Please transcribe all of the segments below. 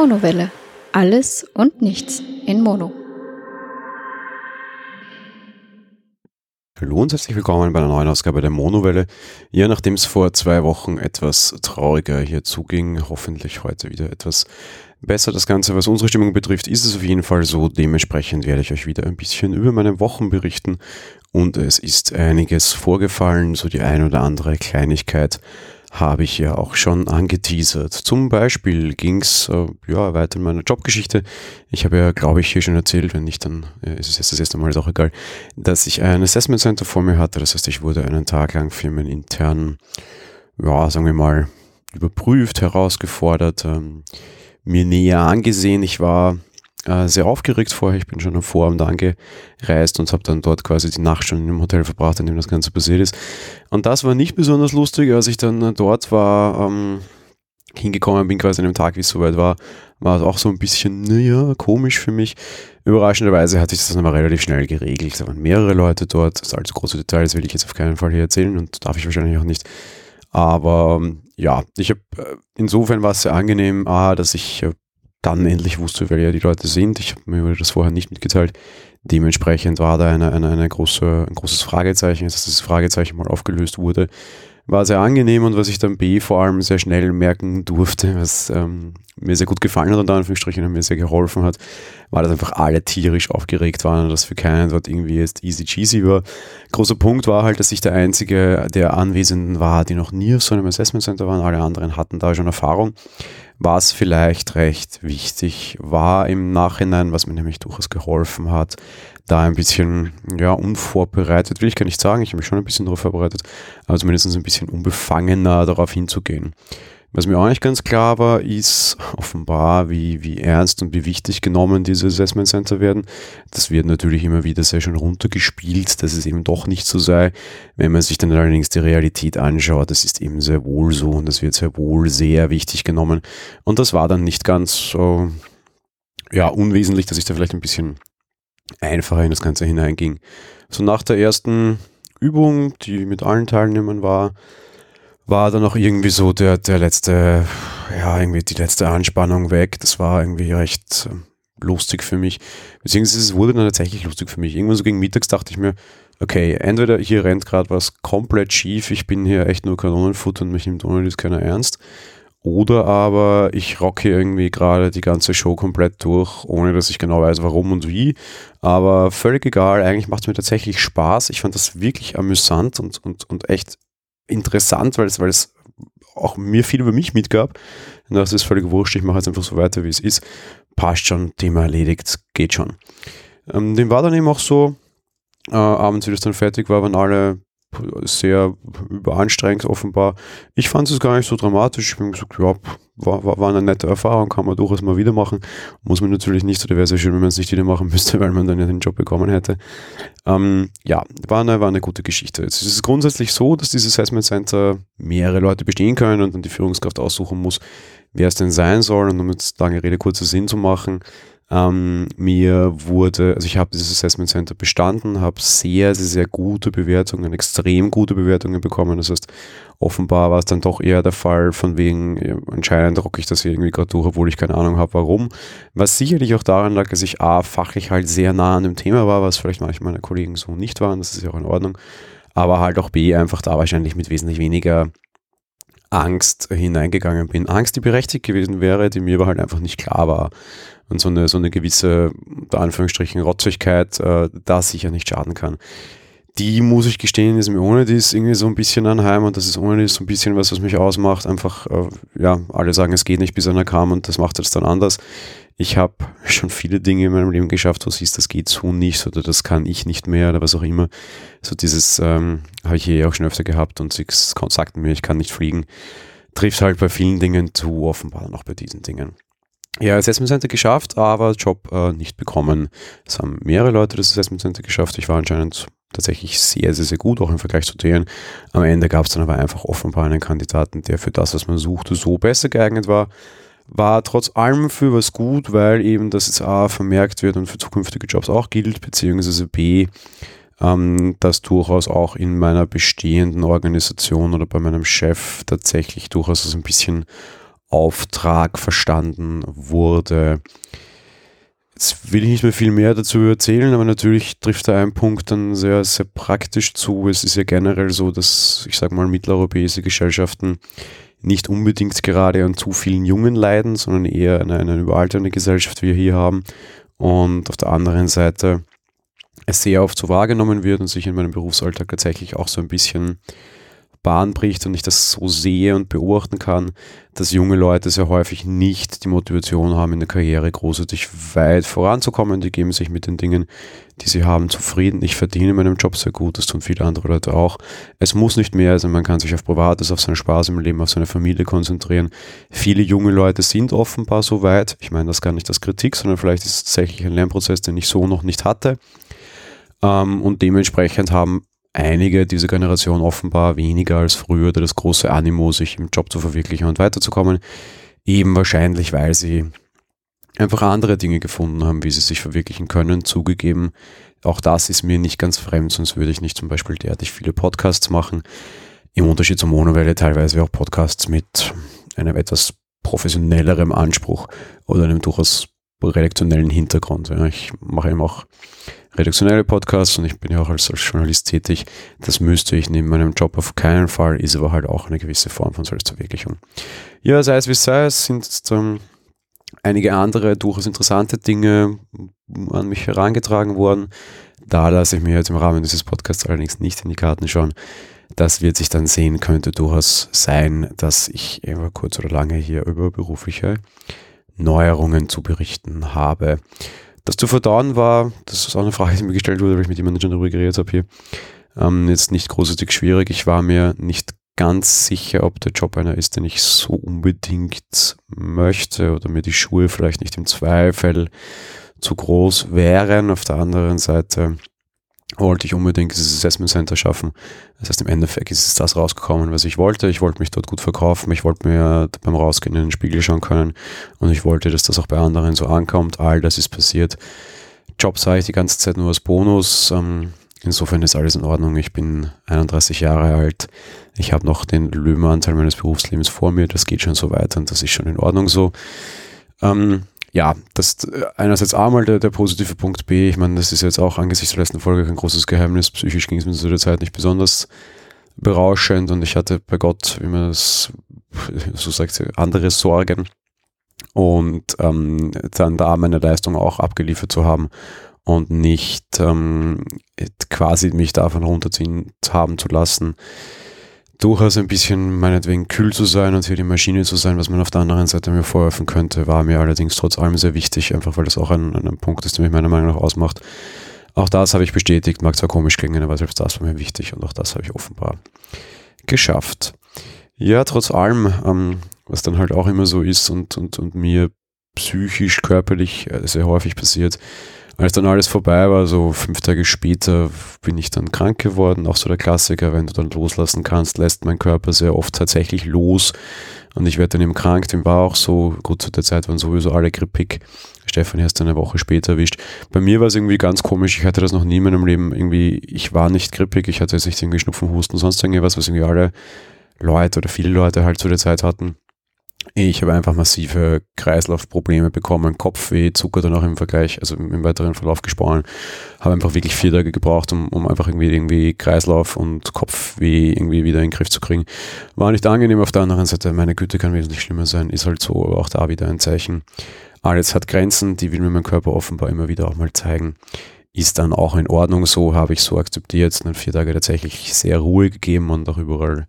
Monowelle. Alles und nichts in Mono. Hallo und herzlich willkommen bei einer neuen Ausgabe der Monowelle. Ja, nachdem es vor zwei Wochen etwas trauriger hier zuging, hoffentlich heute wieder etwas besser. Das Ganze, was unsere Stimmung betrifft, ist es auf jeden Fall so. Dementsprechend werde ich euch wieder ein bisschen über meine Wochen berichten und es ist einiges vorgefallen, so die ein oder andere Kleinigkeit habe ich ja auch schon angeteasert. Zum Beispiel ging es äh, ja, weiter in meiner Jobgeschichte. Ich habe ja, glaube ich, hier schon erzählt, wenn nicht, dann äh, ist es jetzt das erste Mal, ist auch egal, dass ich ein Assessment Center vor mir hatte. Das heißt, ich wurde einen Tag lang für meinen internen, ja, sagen wir mal, überprüft, herausgefordert, ähm, mir näher angesehen. Ich war äh, sehr aufgeregt vorher. Ich bin schon am Vorabend angereist und habe dann dort quasi die Nacht schon im Hotel verbracht, in dem das Ganze passiert ist. Und das war nicht besonders lustig, als ich dann dort war, ähm, hingekommen bin, quasi an dem Tag, wie es soweit war, war es auch so ein bisschen, naja, komisch für mich. Überraschenderweise hat sich das dann aber relativ schnell geregelt. Da waren mehrere Leute dort. Das allzu große Details will ich jetzt auf keinen Fall hier erzählen und darf ich wahrscheinlich auch nicht. Aber ähm, ja, ich habe äh, insofern war es sehr angenehm, ah, dass ich äh, dann endlich wusste, wer ja die Leute sind. Ich habe mir das vorher nicht mitgeteilt. Dementsprechend war da eine, eine, eine große, ein großes Fragezeichen, dass das Fragezeichen mal aufgelöst wurde. War sehr angenehm und was ich dann B vor allem sehr schnell merken durfte, was ähm, mir sehr gut gefallen hat, unter Anführungsstrichen, und mir sehr geholfen hat, war, dass einfach alle tierisch aufgeregt waren und dass für keinen dort irgendwie jetzt easy cheesy war. Großer Punkt war halt, dass ich der Einzige der Anwesenden war, die noch nie auf so einem Assessment Center waren. Alle anderen hatten da schon Erfahrung was vielleicht recht wichtig war im Nachhinein, was mir nämlich durchaus geholfen hat, da ein bisschen, ja, unvorbereitet, will ich gar nicht sagen, ich habe mich schon ein bisschen darauf vorbereitet, aber zumindest ein bisschen unbefangener darauf hinzugehen. Was mir auch nicht ganz klar war, ist offenbar, wie, wie ernst und wie wichtig genommen diese Assessment Center werden. Das wird natürlich immer wieder sehr schön runtergespielt, dass es eben doch nicht so sei. Wenn man sich dann allerdings die Realität anschaut, das ist eben sehr wohl so und das wird sehr wohl sehr wichtig genommen. Und das war dann nicht ganz so, ja, unwesentlich, dass ich da vielleicht ein bisschen einfacher in das Ganze hineinging. So nach der ersten Übung, die mit allen Teilnehmern war, war dann auch irgendwie so der, der letzte, ja, irgendwie die letzte Anspannung weg. Das war irgendwie recht ähm, lustig für mich. Beziehungsweise es wurde dann tatsächlich lustig für mich. Irgendwann so gegen Mittags dachte ich mir, okay, entweder hier rennt gerade was komplett schief, ich bin hier echt nur Kanonenfutter und mich nimmt ohne das keiner ernst. Oder aber ich rocke irgendwie gerade die ganze Show komplett durch, ohne dass ich genau weiß, warum und wie. Aber völlig egal, eigentlich macht es mir tatsächlich Spaß. Ich fand das wirklich amüsant und, und, und echt interessant, weil es, weil es auch mir viel über mich mitgab. Das ist völlig wurscht, ich mache jetzt einfach so weiter, wie es ist. Passt schon, Thema erledigt, geht schon. Ähm, dem war dann eben auch so, äh, abends, wie das dann fertig war, waren alle sehr überanstrengend offenbar. Ich fand es gar nicht so dramatisch. Ich habe gesagt, ja, war, war, eine nette Erfahrung, kann man durchaus mal wieder machen. Muss man natürlich nicht, oder wäre schön, wenn man es nicht wieder machen müsste, weil man dann ja den Job bekommen hätte. Ähm, ja, war eine, war eine gute Geschichte. Jetzt ist es grundsätzlich so, dass dieses Assessment Center mehrere Leute bestehen können und dann die Führungskraft aussuchen muss, wer es denn sein soll. Und um jetzt lange Rede, kurzer Sinn zu machen, ähm, mir wurde, also ich habe dieses Assessment Center bestanden, habe sehr, sehr, sehr gute Bewertungen, extrem gute Bewertungen bekommen. Das heißt, offenbar war es dann doch eher der Fall, von wegen, ja, anscheinend rocke ich das hier irgendwie gerade durch, obwohl ich keine Ahnung habe, warum. Was sicherlich auch daran lag, dass ich A, fachlich halt sehr nah an dem Thema war, was vielleicht manche meiner Kollegen so nicht waren, das ist ja auch in Ordnung. Aber halt auch B, einfach da wahrscheinlich mit wesentlich weniger Angst hineingegangen bin. Angst, die berechtigt gewesen wäre, die mir aber halt einfach nicht klar war und so eine, so eine gewisse, unter Anführungsstrichen, Rotzigkeit äh, da sicher nicht schaden kann. Die muss ich gestehen, ist mir ohne dies irgendwie so ein bisschen anheim und das ist ohne dies so ein bisschen was, was mich ausmacht. Einfach, äh, ja, alle sagen, es geht nicht, bis einer kam und das macht es dann anders. Ich habe schon viele Dinge in meinem Leben geschafft, wo siehst, das geht so nicht oder das kann ich nicht mehr oder was auch immer. So dieses ähm, habe ich hier auch schon öfter gehabt und sie sagten mir, ich kann nicht fliegen. Trifft halt bei vielen Dingen zu, offenbar noch bei diesen Dingen. Ja, Assessment Center geschafft, aber Job äh, nicht bekommen. Es haben mehrere Leute das Assessment Center geschafft. Ich war anscheinend tatsächlich sehr, sehr, sehr gut, auch im Vergleich zu denen. Am Ende gab es dann aber einfach offenbar einen Kandidaten, der für das, was man suchte, so besser geeignet war. War trotz allem für was gut, weil eben das jetzt A vermerkt wird und für zukünftige Jobs auch gilt, beziehungsweise B, ähm, das durchaus auch in meiner bestehenden Organisation oder bei meinem Chef tatsächlich durchaus ein bisschen Auftrag verstanden wurde. Jetzt will ich nicht mehr viel mehr dazu erzählen, aber natürlich trifft da ein Punkt dann sehr, sehr praktisch zu. Es ist ja generell so, dass, ich sage mal, mitteleuropäische Gesellschaften nicht unbedingt gerade an zu vielen Jungen leiden, sondern eher eine, eine überalternde Gesellschaft, wie wir hier haben. Und auf der anderen Seite es sehr oft so wahrgenommen wird und sich in meinem Berufsalltag tatsächlich auch so ein bisschen Bahn bricht und ich das so sehe und beobachten kann, dass junge Leute sehr häufig nicht die Motivation haben, in der Karriere großartig weit voranzukommen. Die geben sich mit den Dingen, die sie haben, zufrieden. Ich verdiene in meinem Job sehr gut, das tun viele andere Leute auch. Es muss nicht mehr sein, man kann sich auf Privates, auf seinen Spaß im Leben, auf seine Familie konzentrieren. Viele junge Leute sind offenbar so weit. Ich meine das gar nicht als Kritik, sondern vielleicht ist es tatsächlich ein Lernprozess, den ich so noch nicht hatte. Ähm, und dementsprechend haben einige dieser Generation offenbar weniger als früher das große Animo, sich im Job zu verwirklichen und weiterzukommen. Eben wahrscheinlich, weil sie einfach andere Dinge gefunden haben, wie sie sich verwirklichen können. Zugegeben, auch das ist mir nicht ganz fremd, sonst würde ich nicht zum Beispiel derartig viele Podcasts machen. Im Unterschied zur Monowelle teilweise auch Podcasts mit einem etwas professionellerem Anspruch oder einem durchaus redaktionellen Hintergrund. ich mache eben auch redaktionelle Podcasts und ich bin ja auch als, als Journalist tätig. Das müsste ich neben meinem Job auf keinen Fall, ist aber halt auch eine gewisse Form von Selbstverwirklichung. Ja, sei es wie sei, es sind ähm, einige andere durchaus interessante Dinge an mich herangetragen worden. Da lasse ich mir jetzt im Rahmen dieses Podcasts allerdings nicht in die Karten schauen. Das wird sich dann sehen, könnte durchaus sein, dass ich immer kurz oder lange hier über berufliche Neuerungen zu berichten habe. Das zu verdauen war, das ist auch eine Frage, die mir gestellt wurde, weil ich mit jemandem schon darüber geredet habe hier, ähm, jetzt nicht großartig schwierig. Ich war mir nicht ganz sicher, ob der Job einer ist, den ich so unbedingt möchte oder mir die Schuhe vielleicht nicht im Zweifel zu groß wären. Auf der anderen Seite wollte ich unbedingt dieses Assessment Center schaffen. Das heißt, im Endeffekt ist es das rausgekommen, was ich wollte. Ich wollte mich dort gut verkaufen. Ich wollte mir beim Rausgehen in den Spiegel schauen können. Und ich wollte, dass das auch bei anderen so ankommt. All das ist passiert. Job sah ich die ganze Zeit nur als Bonus. Ähm, insofern ist alles in Ordnung. Ich bin 31 Jahre alt. Ich habe noch den Löwenanteil meines Berufslebens vor mir. Das geht schon so weiter und das ist schon in Ordnung so. Ähm, ja, das äh, einerseits A mal der, der positive Punkt B, ich meine, das ist jetzt auch angesichts der letzten Folge kein großes Geheimnis. Psychisch ging es mir zu der Zeit nicht besonders berauschend und ich hatte bei Gott, wie man das so sagt, andere Sorgen und ähm, dann da meine Leistung auch abgeliefert zu haben und nicht ähm, quasi mich davon runterziehen haben zu lassen, durchaus ein bisschen meinetwegen kühl zu sein und hier die Maschine zu sein, was man auf der anderen Seite mir vorwerfen könnte, war mir allerdings trotz allem sehr wichtig, einfach weil das auch ein, ein Punkt ist, der mich meiner Meinung nach ausmacht. Auch das habe ich bestätigt, mag zwar komisch klingen, aber selbst das war mir wichtig und auch das habe ich offenbar geschafft. Ja, trotz allem, ähm, was dann halt auch immer so ist und, und, und mir psychisch, körperlich äh, sehr häufig passiert, als dann alles vorbei war, so fünf Tage später, bin ich dann krank geworden. Auch so der Klassiker, wenn du dann loslassen kannst, lässt mein Körper sehr oft tatsächlich los. Und ich werde dann eben krank. Dem war auch so, gut, zu der Zeit waren sowieso alle grippig. Stefan erst eine Woche später erwischt. Bei mir war es irgendwie ganz komisch. Ich hatte das noch nie in meinem Leben. Irgendwie, ich war nicht grippig. Ich hatte jetzt nicht irgendwie Schnupfen, Husten, sonst irgendwas, was irgendwie alle Leute oder viele Leute halt zu der Zeit hatten. Ich habe einfach massive Kreislaufprobleme bekommen, Kopfweh, Zucker dann auch im Vergleich, also im weiteren Verlauf gesprochen. Habe einfach wirklich vier Tage gebraucht, um, um einfach irgendwie, irgendwie Kreislauf und Kopfweh irgendwie wieder in den Griff zu kriegen. War nicht angenehm. Auf der anderen Seite, meine Güte kann wesentlich schlimmer sein, ist halt so, aber auch da wieder ein Zeichen. Alles hat Grenzen, die will mir mein Körper offenbar immer wieder auch mal zeigen. Ist dann auch in Ordnung so, habe ich so akzeptiert. Dann vier Tage tatsächlich sehr Ruhe gegeben und auch überall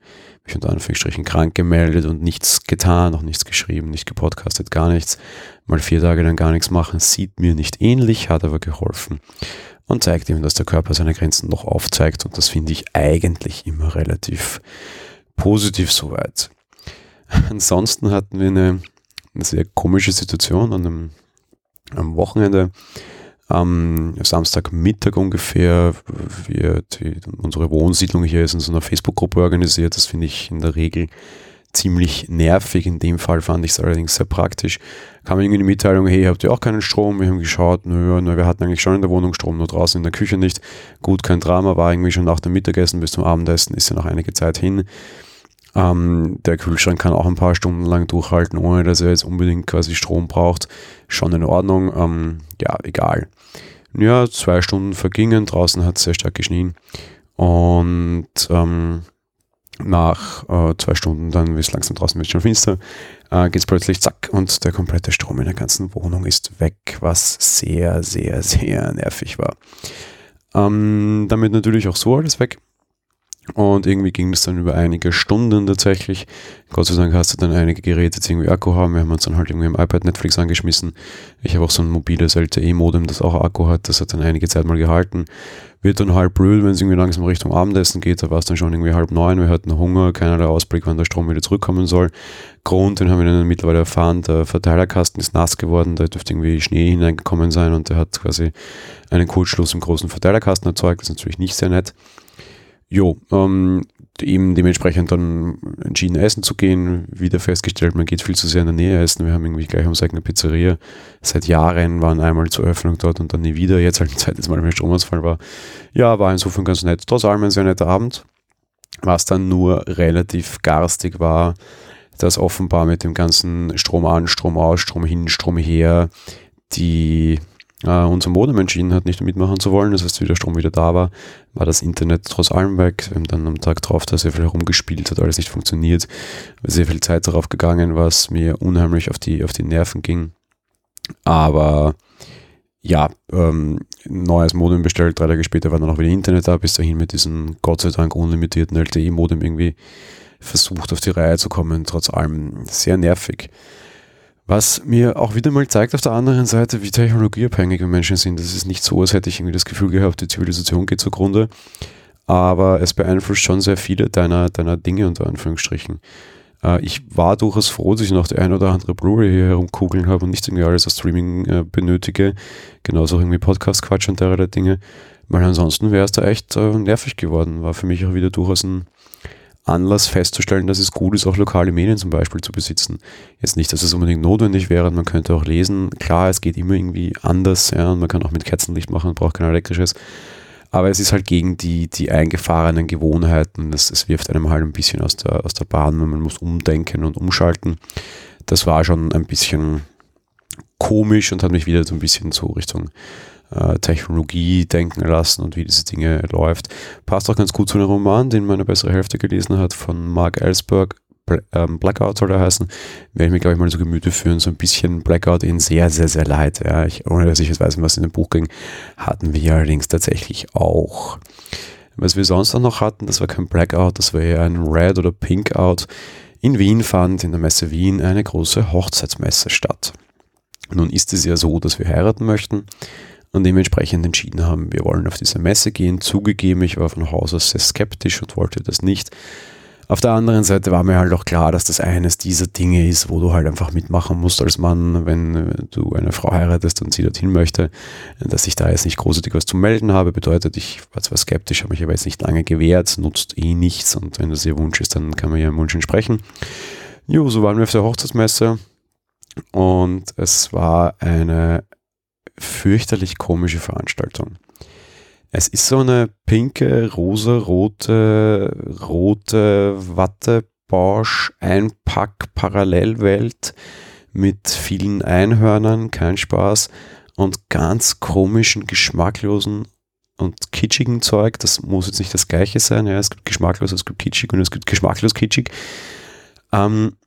mich unter Anführungsstrichen krank gemeldet und nichts getan, auch nichts geschrieben, nicht gepodcastet, gar nichts. Mal vier Tage dann gar nichts machen, sieht mir nicht ähnlich, hat aber geholfen und zeigt eben, dass der Körper seine Grenzen noch aufzeigt und das finde ich eigentlich immer relativ positiv soweit. Ansonsten hatten wir eine, eine sehr komische Situation an einem, am Wochenende am Samstagmittag ungefähr wird unsere Wohnsiedlung hier ist in so einer Facebook-Gruppe organisiert. Das finde ich in der Regel ziemlich nervig. In dem Fall fand ich es allerdings sehr praktisch. Kam irgendwie die Mitteilung, hey, habt ihr auch keinen Strom? Wir haben geschaut, naja, na, wir hatten eigentlich schon in der Wohnung Strom, nur draußen in der Küche nicht. Gut, kein Drama, war irgendwie schon nach dem Mittagessen bis zum Abendessen, ist ja noch einige Zeit hin. Ähm, der Kühlschrank kann auch ein paar Stunden lang durchhalten, ohne dass er jetzt unbedingt quasi Strom braucht. Schon in Ordnung. Ähm, ja, egal. Ja, zwei Stunden vergingen, draußen hat es sehr stark geschnien. Und ähm, nach äh, zwei Stunden, dann wird es langsam draußen wird schon finster, äh, geht es plötzlich zack und der komplette Strom in der ganzen Wohnung ist weg, was sehr, sehr, sehr nervig war. Ähm, damit natürlich auch so alles weg. Und irgendwie ging es dann über einige Stunden tatsächlich. Gott sei Dank hast du dann einige Geräte, die irgendwie Akku haben. Wir haben uns dann halt irgendwie im iPad Netflix angeschmissen. Ich habe auch so ein mobiles LTE-Modem, das auch Akku hat. Das hat dann einige Zeit mal gehalten. Wird dann halb blöd, wenn es irgendwie langsam Richtung Abendessen geht. Da war es dann schon irgendwie halb neun. Wir hatten Hunger, keinerlei Ausblick, wann der Strom wieder zurückkommen soll. Grund, den haben wir dann mittlerweile erfahren, der Verteilerkasten ist nass geworden. Da dürfte irgendwie Schnee hineingekommen sein und der hat quasi einen Kurzschluss im großen Verteilerkasten erzeugt. Das ist natürlich nicht sehr nett. Jo, ähm, eben dementsprechend dann entschieden essen zu gehen, wieder festgestellt, man geht viel zu sehr in der Nähe essen. Wir haben irgendwie gleich um eine Pizzeria. Seit Jahren waren einmal zur Öffnung dort und dann nie wieder. Jetzt halt ein zweites Mal, wenn Stromausfall war. Ja, war insofern ganz nett. Trotz allem ein sehr netter Abend. Was dann nur relativ garstig war, dass offenbar mit dem ganzen Strom an, Strom aus, Strom hin, Strom her die äh, unser Modem entschieden hat, nicht mitmachen zu wollen. Das heißt, wie der Strom wieder da war, war das Internet trotz allem weg. Wir haben dann am Tag drauf da sehr viel herumgespielt, hat alles nicht funktioniert, sehr viel Zeit darauf gegangen, was mir unheimlich auf die, auf die Nerven ging. Aber ja, ähm, neues Modem bestellt, drei Tage später war dann auch wieder Internet da, bis dahin mit diesem Gott sei Dank unlimitierten LTE-Modem irgendwie versucht auf die Reihe zu kommen, trotz allem sehr nervig. Was mir auch wieder mal zeigt auf der anderen Seite, wie technologieabhängig wir Menschen sind. Das ist nicht so, als hätte ich irgendwie das Gefühl gehabt, die Zivilisation geht zugrunde. Aber es beeinflusst schon sehr viele deiner, deiner Dinge unter Anführungsstrichen. Äh, ich war durchaus froh, dass ich noch die ein oder andere Blu-ray hier herumkugeln habe und nicht irgendwie alles als Streaming äh, benötige. Genauso auch irgendwie Podcast-Quatsch und derlei Dinge. Weil ansonsten wäre es da echt äh, nervig geworden. War für mich auch wieder durchaus ein Anlass festzustellen, dass es gut ist, auch lokale Medien zum Beispiel zu besitzen. Jetzt nicht, dass es unbedingt notwendig wäre, man könnte auch lesen. Klar, es geht immer irgendwie anders, ja, und man kann auch mit Kerzenlicht machen, braucht kein elektrisches. Aber es ist halt gegen die, die eingefahrenen Gewohnheiten. Es, es wirft einem halt ein bisschen aus der, aus der Bahn, wenn man muss umdenken und umschalten. Das war schon ein bisschen komisch und hat mich wieder so ein bisschen so Richtung Technologie denken lassen und wie diese Dinge läuft. Passt auch ganz gut zu einem Roman, den meine bessere Hälfte gelesen hat, von Mark Ellsberg. Ähm, Blackout soll er heißen, werde ich mir, glaube ich, mal so Gemüte führen. So ein bisschen Blackout in sehr, sehr, sehr leid. Ja, ich, ohne dass ich jetzt weiß, was in dem Buch ging, hatten wir allerdings tatsächlich auch. Was wir sonst auch noch hatten, das war kein Blackout, das war eher ein Red oder Pink Out. In Wien fand in der Messe Wien eine große Hochzeitsmesse statt. Nun ist es ja so, dass wir heiraten möchten und dementsprechend entschieden haben, wir wollen auf diese Messe gehen. Zugegeben, ich war von Haus aus sehr skeptisch und wollte das nicht. Auf der anderen Seite war mir halt auch klar, dass das eines dieser Dinge ist, wo du halt einfach mitmachen musst als Mann, wenn du eine Frau heiratest und sie dorthin möchte, dass ich da jetzt nicht großartig was zu melden habe, bedeutet, ich war zwar skeptisch, habe mich aber jetzt nicht lange gewehrt, nutzt eh nichts und wenn das ihr Wunsch ist, dann kann man im Wunsch entsprechen. Jo, so waren wir auf der Hochzeitsmesse und es war eine fürchterlich komische Veranstaltung. Es ist so eine pinke, rosa-rote, rote Wattebausch-Einpack-Parallelwelt mit vielen Einhörnern, kein Spaß, und ganz komischen, geschmacklosen und kitschigen Zeug. Das muss jetzt nicht das gleiche sein. Ja, es gibt geschmacklos, es gibt kitschig und es gibt geschmacklos kitschig. Ähm,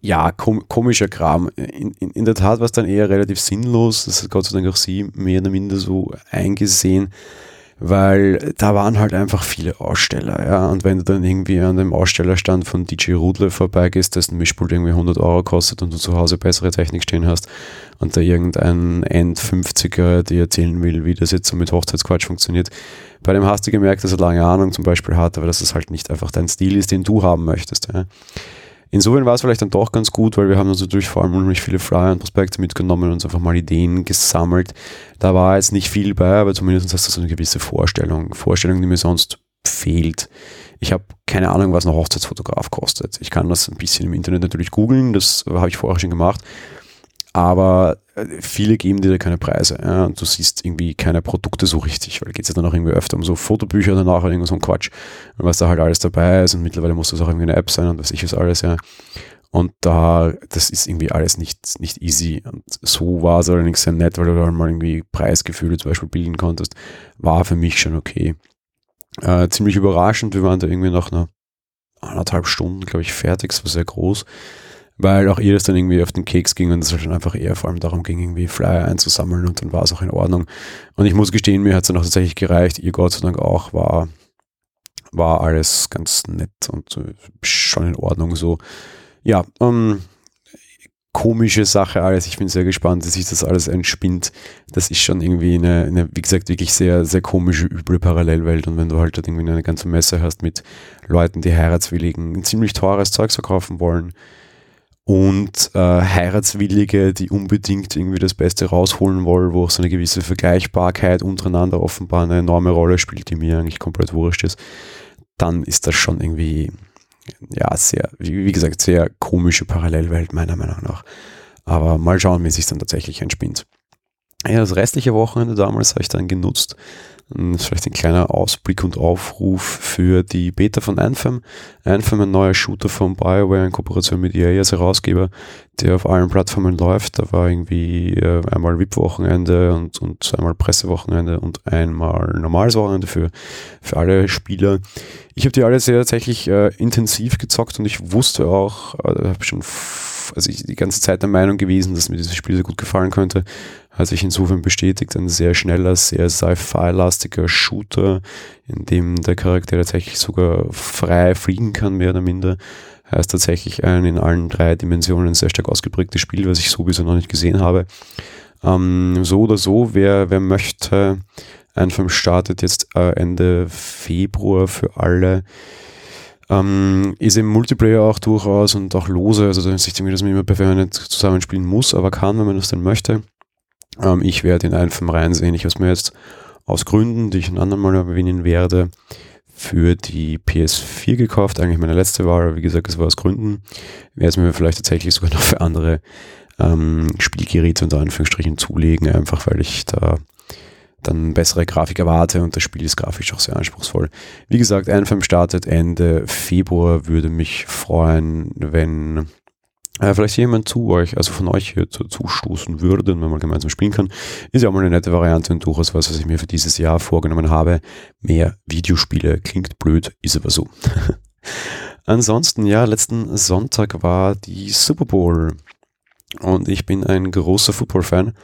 ja, kom komischer Kram. In, in, in der Tat war es dann eher relativ sinnlos. Das hat Gott sei Dank auch sie mehr oder minder so eingesehen, weil da waren halt einfach viele Aussteller. Ja, und wenn du dann irgendwie an dem Ausstellerstand von DJ Rudle vorbeigehst, dessen Mischpult irgendwie 100 Euro kostet und du zu Hause bessere Technik stehen hast und da irgendein End-50er dir erzählen will, wie das jetzt so mit Hochzeitsquatsch funktioniert, bei dem hast du gemerkt, dass er lange Ahnung zum Beispiel hat, aber dass es halt nicht einfach dein Stil ist, den du haben möchtest. Ja. Insofern war es vielleicht dann doch ganz gut, weil wir haben uns natürlich vor allem unheimlich viele Flyer und Prospekte mitgenommen und uns einfach mal Ideen gesammelt. Da war jetzt nicht viel bei, aber zumindest hast du so eine gewisse Vorstellung. Vorstellung, die mir sonst fehlt. Ich habe keine Ahnung, was ein Hochzeitsfotograf kostet. Ich kann das ein bisschen im Internet natürlich googeln, das habe ich vorher schon gemacht. Aber äh, viele geben dir da keine Preise. Ja, und du siehst irgendwie keine Produkte so richtig, weil geht es ja dann auch irgendwie öfter um so Fotobücher danach oder irgendwas so ein Quatsch. Was da halt alles dabei ist und mittlerweile muss das auch irgendwie eine App sein und was ich was alles, ja. Und da, das ist irgendwie alles nicht, nicht easy. Und so war es allerdings sehr nett, weil du da mal irgendwie Preisgefühle zum Beispiel bilden konntest. War für mich schon okay. Äh, ziemlich überraschend, wir waren da irgendwie nach einer anderthalb Stunden, glaube ich, fertig, es war sehr groß weil auch ihr das dann irgendwie auf den Keks ging und es halt einfach eher vor allem darum ging, irgendwie Flyer einzusammeln und dann war es auch in Ordnung. Und ich muss gestehen, mir hat es dann auch tatsächlich gereicht, ihr Gott sei Dank auch, war, war alles ganz nett und äh, schon in Ordnung so. Ja, ähm, komische Sache alles. Ich bin sehr gespannt, dass sich das alles entspinnt. Das ist schon irgendwie eine, eine, wie gesagt, wirklich sehr, sehr komische, üble Parallelwelt. Und wenn du halt, irgendwie eine ganze Messe hast mit Leuten, die heiratswilligen, ziemlich teures Zeug verkaufen wollen, und äh, Heiratswillige, die unbedingt irgendwie das Beste rausholen wollen, wo auch so eine gewisse Vergleichbarkeit untereinander offenbar eine enorme Rolle spielt, die mir eigentlich komplett wurscht ist, dann ist das schon irgendwie, ja, sehr, wie, gesagt, sehr komische Parallelwelt meiner Meinung nach. Aber mal schauen, wie sich dann tatsächlich entspinnt. Ja, das restliche Wochenende damals habe ich dann genutzt, hm, vielleicht ein kleiner Ausblick und Aufruf für die Beta von Anthem. Anthem, ein neuer Shooter von BioWare in Kooperation mit EA als Herausgeber, der auf allen Plattformen läuft. Da war irgendwie äh, einmal VIP-Wochenende und, und einmal Pressewochenende und einmal normales Wochenende für, für alle Spieler. Ich habe die alle sehr tatsächlich äh, intensiv gezockt und ich wusste auch, äh, habe schon also ich die ganze Zeit der Meinung gewesen, dass mir dieses Spiel sehr gut gefallen könnte. Hat sich insofern bestätigt, ein sehr schneller, sehr sci-fi-lastiger Shooter, in dem der Charakter tatsächlich sogar frei fliegen kann, mehr oder minder. Heißt tatsächlich ein in allen drei Dimensionen sehr stark ausgeprägtes Spiel, was ich sowieso noch nicht gesehen habe. Ähm, so oder so, wer, wer möchte, einfach startet jetzt äh, Ende Februar für alle ähm, ist im Multiplayer auch durchaus und auch lose, also da ist nicht irgendwie, dass man immer permanent zusammenspielen muss, aber kann, wenn man das denn möchte. Ähm, ich werde in einen vom Reihen sehen. Ich habe es mir jetzt aus Gründen, die ich ein andermal erwähnen werde, für die PS4 gekauft. Eigentlich meine letzte Wahl, wie gesagt, es war aus Gründen. Werde es mir vielleicht tatsächlich sogar noch für andere ähm, Spielgeräte unter Anführungsstrichen zulegen, einfach weil ich da dann bessere Grafik erwarte und das Spiel ist grafisch auch sehr anspruchsvoll. Wie gesagt, Anthem startet Ende Februar, würde mich freuen, wenn äh, vielleicht jemand zu euch, also von euch hier zu, zustoßen würde und man gemeinsam spielen kann. Ist ja auch mal eine nette Variante und durchaus was, was ich mir für dieses Jahr vorgenommen habe. Mehr Videospiele klingt blöd, ist aber so. Ansonsten, ja, letzten Sonntag war die Super Bowl und ich bin ein großer Football-Fan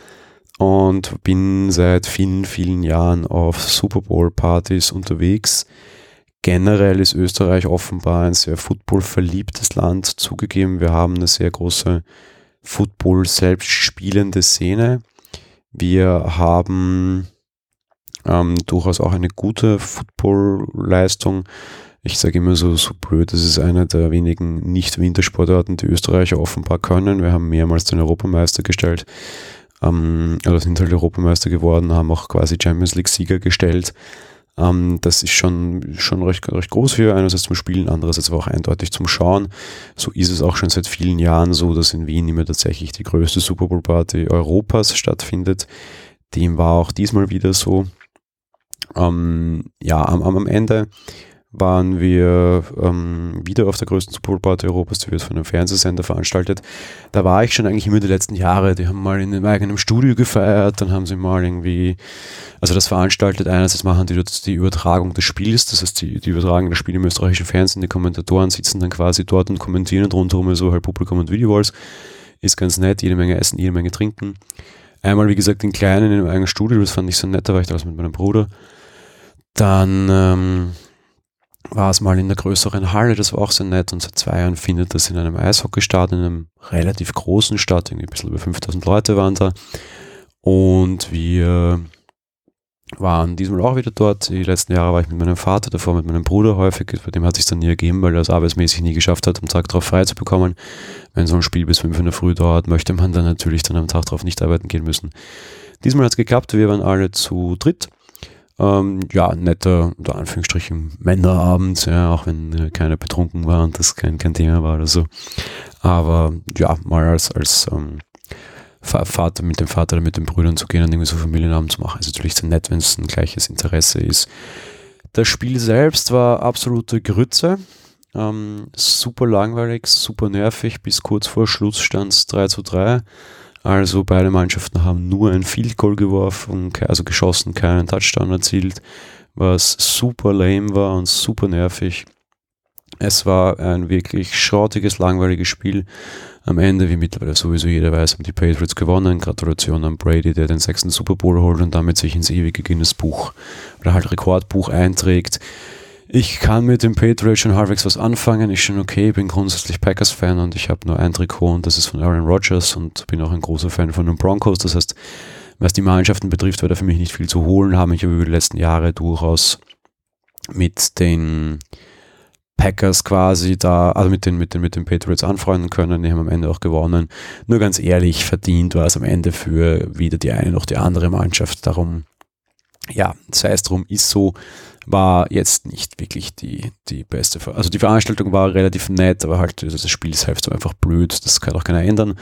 und bin seit vielen, vielen Jahren auf Super Bowl-Partys unterwegs. Generell ist Österreich offenbar ein sehr Football-verliebtes Land. Zugegeben, wir haben eine sehr große Football selbst spielende Szene. Wir haben ähm, durchaus auch eine gute Football-Leistung. Ich sage immer so, so blöd, das ist einer der wenigen Nicht-Wintersportarten, die Österreicher offenbar können. Wir haben mehrmals den Europameister gestellt ähm, oder sind halt Europameister geworden, haben auch quasi Champions League-Sieger gestellt. Ähm, das ist schon, schon recht, recht groß für einerseits zum Spielen, andererseits aber auch eindeutig zum Schauen. So ist es auch schon seit vielen Jahren so, dass in Wien immer tatsächlich die größte Super Bowl Party Europas stattfindet. Dem war auch diesmal wieder so. Ähm, ja, am, am Ende waren wir ähm, wieder auf der größten Super Bowl Party Europas, die wird von einem Fernsehsender veranstaltet. Da war ich schon eigentlich immer die letzten Jahre. Die haben mal in einem eigenen Studio gefeiert, dann haben sie mal irgendwie, also das veranstaltet einerseits machen die die Übertragung des Spiels, das heißt die, die Übertragung des Spiels im österreichischen Fernsehen, die Kommentatoren sitzen dann quasi dort und kommentieren und rundherum so halt Publikum und Videowalls. Ist ganz nett, jede Menge Essen, jede Menge Trinken. Einmal, wie gesagt, in kleinen, in einem eigenen Studio, das fand ich so nett, da war ich da mit meinem Bruder. Dann ähm, war es mal in der größeren Halle, das war auch sehr nett und seit zwei Jahren findet das in einem Eishockeystadion, in einem relativ großen Stadt, irgendwie ein bisschen über 5000 Leute waren da und wir waren diesmal auch wieder dort. Die letzten Jahre war ich mit meinem Vater, davor mit meinem Bruder häufig. Bei dem hat sich dann nie ergeben, weil er es arbeitsmäßig nie geschafft hat, am Tag darauf frei zu bekommen. Wenn so ein Spiel bis 5 in der Früh dauert, möchte man dann natürlich dann am Tag darauf nicht arbeiten gehen müssen. Diesmal hat es geklappt, wir waren alle zu dritt ähm, ja, netter, unter Anführungsstrichen, Männerabend, ja, auch wenn äh, keiner betrunken war und das kein, kein Thema war oder so. Aber ja, mal als, als ähm, Vater mit dem Vater oder mit den Brüdern zu gehen und irgendwie so Familienabend zu machen. Ist natürlich sehr nett, wenn es ein gleiches Interesse ist. Das Spiel selbst war absolute Grütze. Ähm, super langweilig, super nervig. Bis kurz vor Schluss stand es 3 zu 3. Also beide Mannschaften haben nur ein Field Goal geworfen, also geschossen, keinen Touchdown erzielt, was super lame war und super nervig. Es war ein wirklich schrottiges, langweiliges Spiel. Am Ende, wie mittlerweile sowieso jeder weiß, haben die Patriots gewonnen. Gratulation an Brady, der den sechsten Super Bowl holt und damit sich ins ewige Guinness Buch oder halt Rekordbuch einträgt. Ich kann mit dem Patriots schon halbwegs was anfangen, ist schon okay, bin grundsätzlich Packers-Fan und ich habe nur ein Trikot und das ist von Aaron Rodgers und bin auch ein großer Fan von den Broncos. Das heißt, was die Mannschaften betrifft, war da für mich nicht viel zu holen, habe mich aber über die letzten Jahre durchaus mit den Packers quasi da, also mit den, mit den, mit den Patriots anfreunden können. Die haben am Ende auch gewonnen. Nur ganz ehrlich, verdient war es am Ende für weder die eine noch die andere Mannschaft. Darum, ja, sei es drum, ist so, war jetzt nicht wirklich die, die beste. Also die Veranstaltung war relativ nett, aber halt das Spiel selbst so einfach blöd. Das kann auch keiner ändern.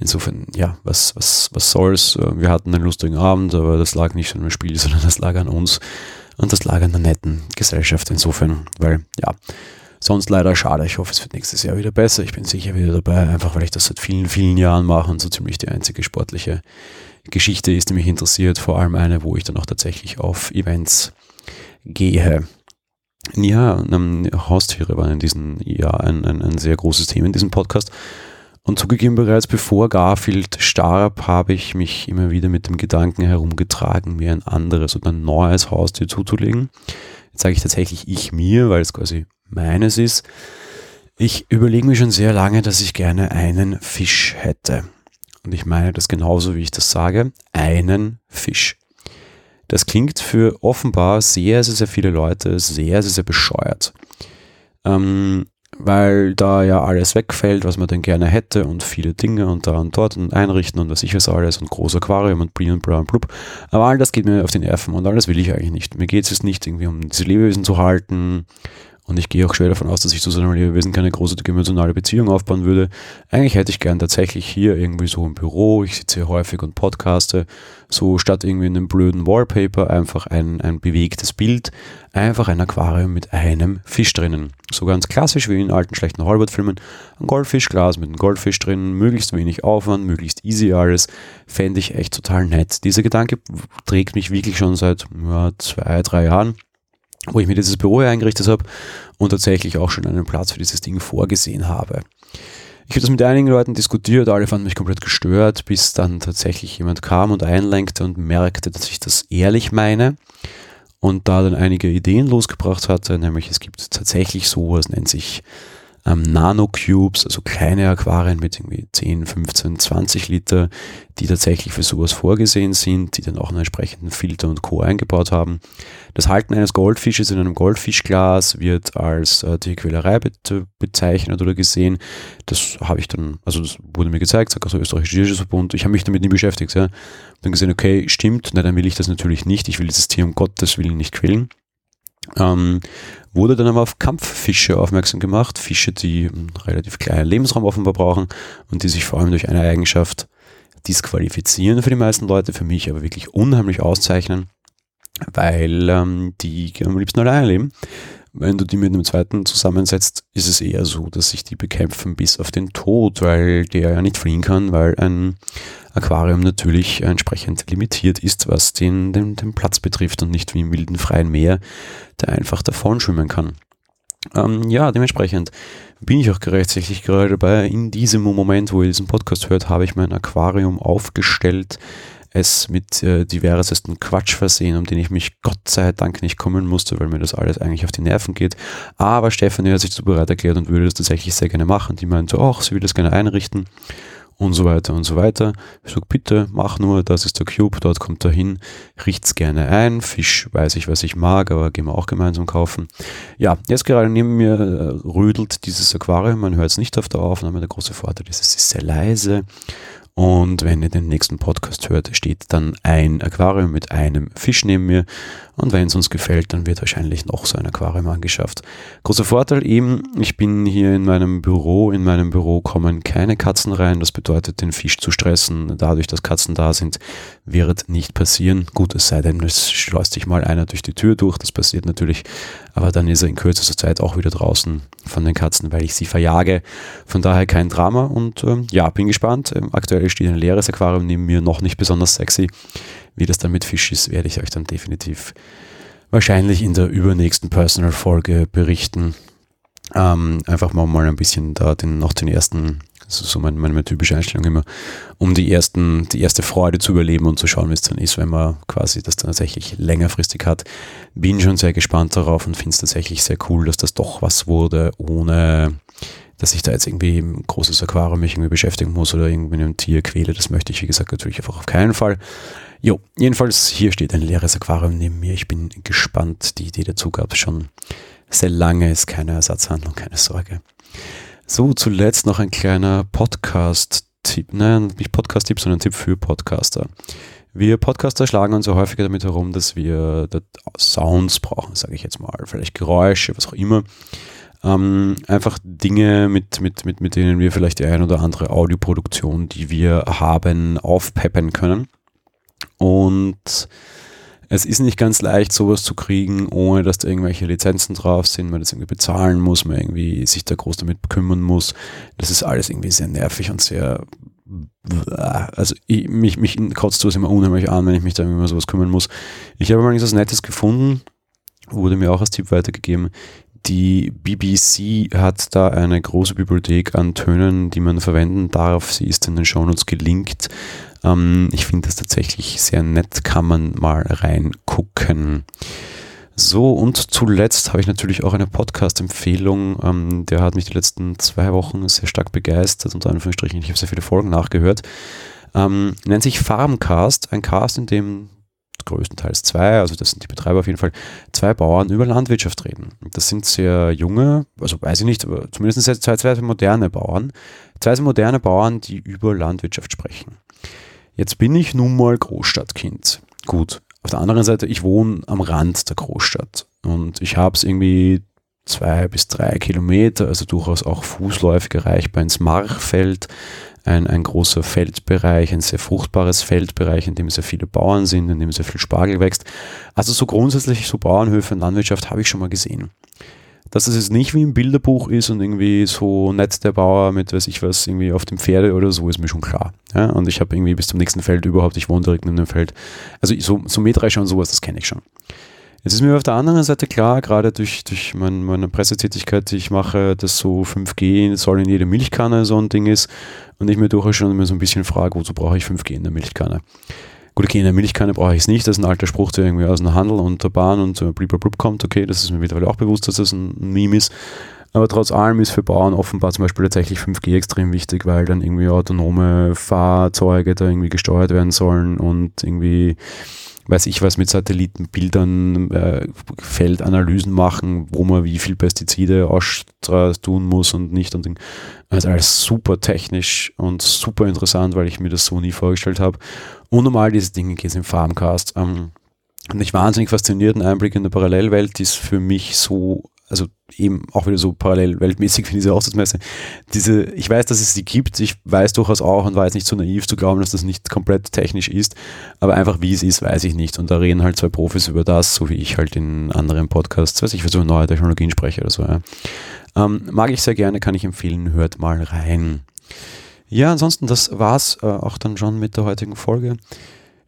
Insofern, ja, was, was, was soll's? Wir hatten einen lustigen Abend, aber das lag nicht an dem Spiel, sondern das lag an uns. Und das lag an der netten Gesellschaft insofern, weil, ja, Sonst leider schade. Ich hoffe, es wird nächstes Jahr wieder besser. Ich bin sicher wieder dabei, einfach weil ich das seit vielen, vielen Jahren mache und so ziemlich die einzige sportliche Geschichte ist, die mich interessiert. Vor allem eine, wo ich dann auch tatsächlich auf Events gehe. Ja, ähm, Haustiere waren in diesem Jahr ein, ein, ein sehr großes Thema in diesem Podcast. Und zugegeben, bereits bevor Garfield starb, habe ich mich immer wieder mit dem Gedanken herumgetragen, mir ein anderes oder ein neues Haustier zuzulegen. Jetzt sage ich tatsächlich ich mir, weil es quasi meines ist, ich überlege mir schon sehr lange, dass ich gerne einen Fisch hätte. Und ich meine das genauso, wie ich das sage, einen Fisch. Das klingt für offenbar sehr, sehr, sehr viele Leute sehr, sehr, sehr bescheuert. Ähm, weil da ja alles wegfällt, was man denn gerne hätte und viele Dinge und da und dort und einrichten und was ich was alles und großes Aquarium und bli und bla und blub. Aber all das geht mir auf die Nerven und alles will ich eigentlich nicht. Mir geht es jetzt nicht irgendwie um diese Lebewesen zu halten und ich gehe auch schwer davon aus, dass ich zu so Lebewesen keine große emotionale Beziehung aufbauen würde. Eigentlich hätte ich gern tatsächlich hier irgendwie so im Büro, ich sitze hier häufig und podcaste, so statt irgendwie in einem blöden Wallpaper einfach ein, ein bewegtes Bild, einfach ein Aquarium mit einem Fisch drinnen. So ganz klassisch wie in alten schlechten Hollywood-Filmen. Ein Goldfischglas mit einem Goldfisch drin, möglichst wenig Aufwand, möglichst easy alles. Fände ich echt total nett. Dieser Gedanke trägt mich wirklich schon seit ja, zwei, drei Jahren wo ich mir dieses Büro eingerichtet habe und tatsächlich auch schon einen Platz für dieses Ding vorgesehen habe. Ich habe das mit einigen Leuten diskutiert, alle fanden mich komplett gestört, bis dann tatsächlich jemand kam und einlenkte und merkte, dass ich das ehrlich meine und da dann einige Ideen losgebracht hatte, nämlich es gibt tatsächlich sowas, nennt sich ähm, Nano-Cubes, also kleine Aquarien mit irgendwie 10, 15, 20 Liter, die tatsächlich für sowas vorgesehen sind, die dann auch einen entsprechenden Filter und Co. eingebaut haben. Das Halten eines Goldfisches in einem Goldfischglas wird als äh, Tierquälerei be bezeichnet oder gesehen. Das habe ich dann, also das wurde mir gezeigt, sagt also österreichischer Tierschutzverbund. Ich habe mich damit nie beschäftigt. Ja. Dann gesehen, okay, stimmt, na, dann will ich das natürlich nicht. Ich will dieses Tier um Gottes Willen nicht quälen. Ähm, wurde dann aber auf Kampffische aufmerksam gemacht. Fische, die einen relativ kleinen Lebensraum offenbar brauchen und die sich vor allem durch eine Eigenschaft disqualifizieren für die meisten Leute, für mich aber wirklich unheimlich auszeichnen, weil ähm, die am liebsten alleine leben. Wenn du die mit einem zweiten zusammensetzt, ist es eher so, dass sich die bekämpfen bis auf den Tod, weil der ja nicht fliehen kann, weil ein Aquarium natürlich entsprechend limitiert ist, was den, den, den Platz betrifft und nicht wie im wilden freien Meer, der einfach davon schwimmen kann. Ähm, ja, dementsprechend bin ich auch tatsächlich gerade dabei. In diesem Moment, wo ihr diesen Podcast hört, habe ich mein Aquarium aufgestellt, es mit äh, diversesten Quatsch versehen, um den ich mich Gott sei Dank nicht kommen musste, weil mir das alles eigentlich auf die Nerven geht. Aber Stefanie hat sich zu bereit erklärt und würde das tatsächlich sehr gerne machen. Die meinte, ach, sie will das gerne einrichten und so weiter und so weiter. Ich sage, bitte, mach nur, das ist der Cube, dort kommt er hin, riecht's gerne ein. Fisch weiß ich, was ich mag, aber gehen wir auch gemeinsam kaufen. Ja, jetzt gerade neben mir äh, rödelt dieses Aquarium, man hört es nicht auf der Aufnahme. Der große Vorteil ist, es ist sehr leise Und wenn ihr den nächsten Podcast hört, steht dann ein Aquarium mit einem Fisch neben mir. Und wenn es uns gefällt, dann wird wahrscheinlich noch so ein Aquarium angeschafft. Großer Vorteil eben, ich bin hier in meinem Büro. In meinem Büro kommen keine Katzen rein. Das bedeutet, den Fisch zu stressen, dadurch, dass Katzen da sind, wird nicht passieren. Gut, es sei denn, es schleust sich mal einer durch die Tür durch. Das passiert natürlich. Aber dann ist er in kürzester Zeit auch wieder draußen von den Katzen, weil ich sie verjage. Von daher kein Drama. Und ähm, ja, bin gespannt. Ähm, aktuell steht ein leeres Aquarium neben mir, noch nicht besonders sexy. Wie das dann mit Fisch ist, werde ich euch dann definitiv wahrscheinlich in der übernächsten Personal-Folge berichten. Ähm, einfach mal, mal ein bisschen da den, noch den ersten, das ist so meine, meine typische Einstellung immer, um die ersten, die erste Freude zu überleben und zu schauen, wie es dann ist, wenn man quasi das dann tatsächlich längerfristig hat. Bin schon sehr gespannt darauf und finde es tatsächlich sehr cool, dass das doch was wurde, ohne dass ich da jetzt irgendwie ein großes Aquarium mich irgendwie beschäftigen muss oder irgendwie mit einem Tier quäle. Das möchte ich, wie gesagt, natürlich einfach auf keinen Fall. Jo, jedenfalls hier steht ein leeres Aquarium neben mir. Ich bin gespannt. Die Idee dazu gab es schon sehr lange, ist keine Ersatzhandlung, keine Sorge. So, zuletzt noch ein kleiner Podcast-Tipp. Nein, nicht Podcast-Tipp, sondern Tipp für Podcaster. Wir Podcaster schlagen uns ja häufiger damit herum, dass wir Sounds brauchen, sage ich jetzt mal. Vielleicht Geräusche, was auch immer. Ähm, einfach Dinge, mit, mit, mit, mit denen wir vielleicht die ein oder andere Audioproduktion, die wir haben, aufpeppen können. Und es ist nicht ganz leicht, sowas zu kriegen, ohne dass da irgendwelche Lizenzen drauf sind, man das irgendwie bezahlen muss, man irgendwie sich da groß damit kümmern muss. Das ist alles irgendwie sehr nervig und sehr also ich, mich, mich kotzt sowas immer unheimlich an, wenn ich mich da immer sowas kümmern muss. Ich habe mal etwas Nettes gefunden, wurde mir auch als Tipp weitergegeben. Die BBC hat da eine große Bibliothek an Tönen, die man verwenden darf. Sie ist in den Shownotes gelinkt. Ähm, ich finde das tatsächlich sehr nett, kann man mal reingucken. So, und zuletzt habe ich natürlich auch eine Podcast-Empfehlung. Ähm, der hat mich die letzten zwei Wochen sehr stark begeistert, unter Anführungsstrichen. Ich habe sehr viele Folgen nachgehört. Ähm, nennt sich Farmcast, ein Cast, in dem größtenteils zwei, also das sind die Betreiber auf jeden Fall, zwei Bauern über Landwirtschaft reden. Das sind sehr junge, also weiß ich nicht, aber zumindest zwei, zwei moderne Bauern. Zwei moderne Bauern, die über Landwirtschaft sprechen. Jetzt bin ich nun mal Großstadtkind. Gut. Auf der anderen Seite, ich wohne am Rand der Großstadt und ich habe es irgendwie zwei bis drei Kilometer, also durchaus auch fußläufig erreichbar ins Marchfeld ein, ein großer Feldbereich, ein sehr fruchtbares Feldbereich, in dem sehr viele Bauern sind, in dem sehr viel Spargel wächst. Also so grundsätzlich so Bauernhöfe und Landwirtschaft habe ich schon mal gesehen. Dass es jetzt nicht wie im Bilderbuch ist und irgendwie so nett der Bauer mit, weiß ich was, irgendwie auf dem Pferde oder so, ist mir schon klar. Ja, und ich habe irgendwie bis zum nächsten Feld überhaupt, ich wohne direkt in dem Feld. Also so, so Mähdrescher und sowas, das kenne ich schon. Jetzt ist mir auf der anderen Seite klar, gerade durch, durch mein, meine Pressetätigkeit, die ich mache, dass so 5G soll in jeder Milchkanne so ein Ding ist und ich mir durchaus schon immer so ein bisschen frage, wozu brauche ich 5G in der Milchkanne? Gut, okay, in der Milchkanne brauche ich es nicht, das ist ein alter Spruch, der irgendwie aus dem Handel und der Bahn und blub kommt, okay, das ist mir mittlerweile auch bewusst, dass das ein Meme ist. Aber trotz allem ist für Bauern offenbar zum Beispiel tatsächlich 5G extrem wichtig, weil dann irgendwie autonome Fahrzeuge da irgendwie gesteuert werden sollen und irgendwie weiß ich was, mit Satellitenbildern äh, Feldanalysen machen, wo man wie viel Pestizide tun muss und nicht. Und also alles super technisch und super interessant, weil ich mir das so nie vorgestellt habe. Und um all diese Dinge geht es im Farmcast. Ähm, und ich wahnsinnig fasziniert, ein Einblick in der Parallelwelt ist für mich so also eben auch wieder so parallel weltmäßig wie diese Auslandsmesse. Diese, ich weiß, dass es sie gibt, ich weiß durchaus auch und war jetzt nicht so naiv zu glauben, dass das nicht komplett technisch ist, aber einfach wie es ist, weiß ich nicht. Und da reden halt zwei Profis über das, so wie ich halt in anderen Podcasts, weiß ich, für so neue Technologien spreche oder so. Ja. Ähm, mag ich sehr gerne, kann ich empfehlen, hört mal rein. Ja, ansonsten, das war's äh, auch dann schon mit der heutigen Folge.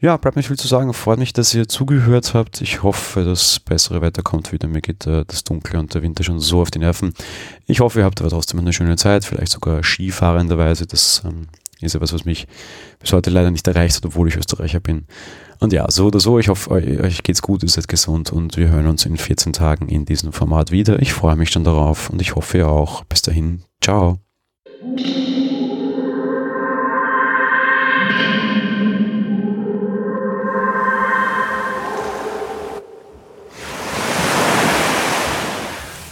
Ja, bleibt nicht viel zu sagen. Freut mich, dass ihr zugehört habt. Ich hoffe, das bessere Wetter kommt wieder. Mir geht äh, das Dunkle und der Winter schon so auf die Nerven. Ich hoffe, ihr habt aber trotzdem eine schöne Zeit, vielleicht sogar skifahrenderweise. Das ähm, ist ja was, was mich bis heute leider nicht erreicht hat, obwohl ich Österreicher bin. Und ja, so oder so, ich hoffe, euch geht's gut, ihr seid gesund und wir hören uns in 14 Tagen in diesem Format wieder. Ich freue mich schon darauf und ich hoffe ihr auch. Bis dahin, ciao.